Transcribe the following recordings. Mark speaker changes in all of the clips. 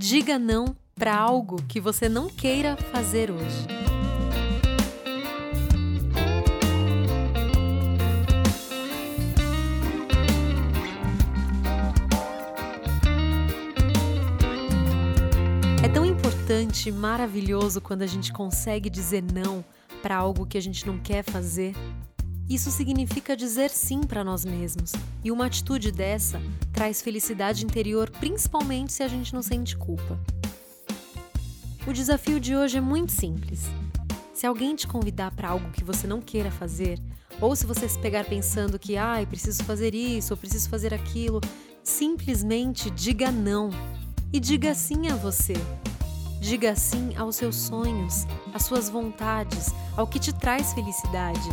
Speaker 1: Diga não para algo que você não queira fazer hoje. É tão importante maravilhoso quando a gente consegue dizer não para algo que a gente não quer fazer isso significa dizer sim para nós mesmos, e uma atitude dessa traz felicidade interior, principalmente se a gente não sente culpa. O desafio de hoje é muito simples. Se alguém te convidar para algo que você não queira fazer, ou se você se pegar pensando que, ai, ah, preciso fazer isso ou preciso fazer aquilo, simplesmente diga não e diga sim a você. Diga sim aos seus sonhos, às suas vontades, ao que te traz felicidade.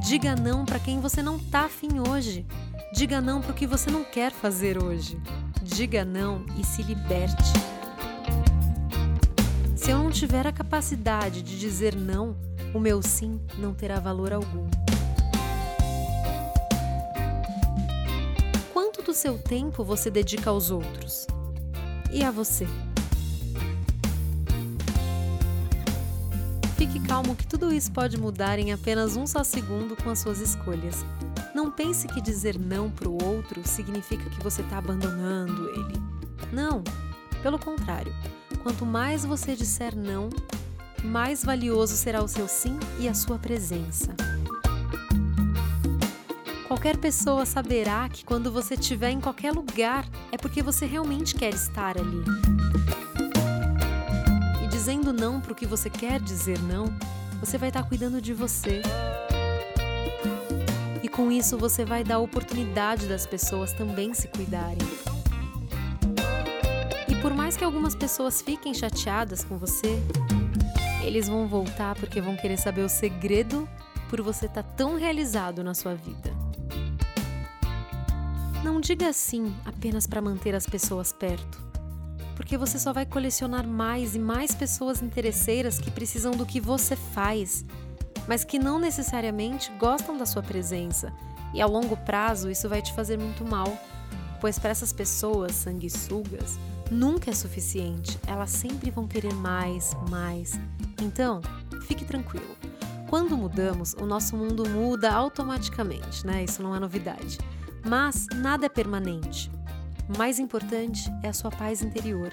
Speaker 1: Diga não para quem você não tá afim hoje. Diga não para o que você não quer fazer hoje. Diga não e se liberte. Se eu não tiver a capacidade de dizer não, o meu sim não terá valor algum. Quanto do seu tempo você dedica aos outros? E a você? Fique calmo que tudo isso pode mudar em apenas um só segundo com as suas escolhas. Não pense que dizer não para o outro significa que você está abandonando ele. Não, pelo contrário. Quanto mais você disser não, mais valioso será o seu sim e a sua presença. Qualquer pessoa saberá que quando você estiver em qualquer lugar é porque você realmente quer estar ali não para o que você quer dizer não, você vai estar tá cuidando de você. E com isso você vai dar a oportunidade das pessoas também se cuidarem. E por mais que algumas pessoas fiquem chateadas com você, eles vão voltar porque vão querer saber o segredo por você estar tá tão realizado na sua vida. Não diga sim apenas para manter as pessoas perto porque você só vai colecionar mais e mais pessoas interesseiras que precisam do que você faz, mas que não necessariamente gostam da sua presença, e a longo prazo isso vai te fazer muito mal, pois para essas pessoas sanguessugas nunca é suficiente, elas sempre vão querer mais, mais. Então, fique tranquilo. Quando mudamos, o nosso mundo muda automaticamente, né? Isso não é novidade. Mas nada é permanente. Mais importante é a sua paz interior.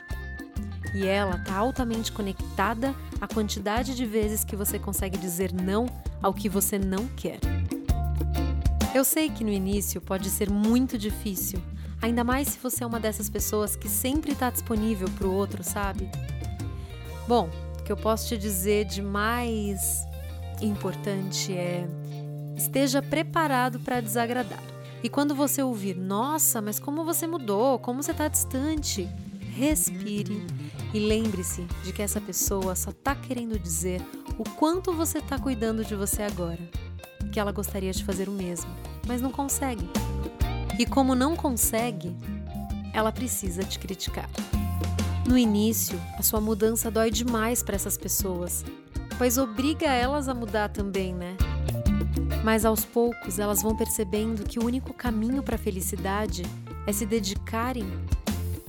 Speaker 1: E ela está altamente conectada à quantidade de vezes que você consegue dizer não ao que você não quer. Eu sei que no início pode ser muito difícil, ainda mais se você é uma dessas pessoas que sempre está disponível para o outro, sabe? Bom, o que eu posso te dizer de mais importante é esteja preparado para desagradar. E quando você ouvir, nossa, mas como você mudou, como você está distante, respire e lembre-se de que essa pessoa só está querendo dizer o quanto você está cuidando de você agora. Que ela gostaria de fazer o mesmo, mas não consegue. E como não consegue, ela precisa te criticar. No início, a sua mudança dói demais para essas pessoas, pois obriga elas a mudar também, né? Mas aos poucos elas vão percebendo que o único caminho para a felicidade é se dedicarem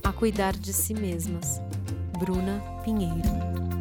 Speaker 1: a cuidar de si mesmas. Bruna Pinheiro